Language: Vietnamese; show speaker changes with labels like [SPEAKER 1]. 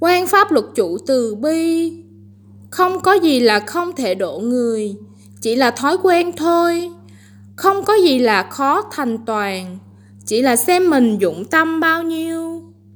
[SPEAKER 1] quan pháp luật chủ từ bi. Không có gì là không thể độ người, chỉ là thói quen thôi. Không có gì là khó thành toàn, chỉ là xem mình dụng tâm bao nhiêu.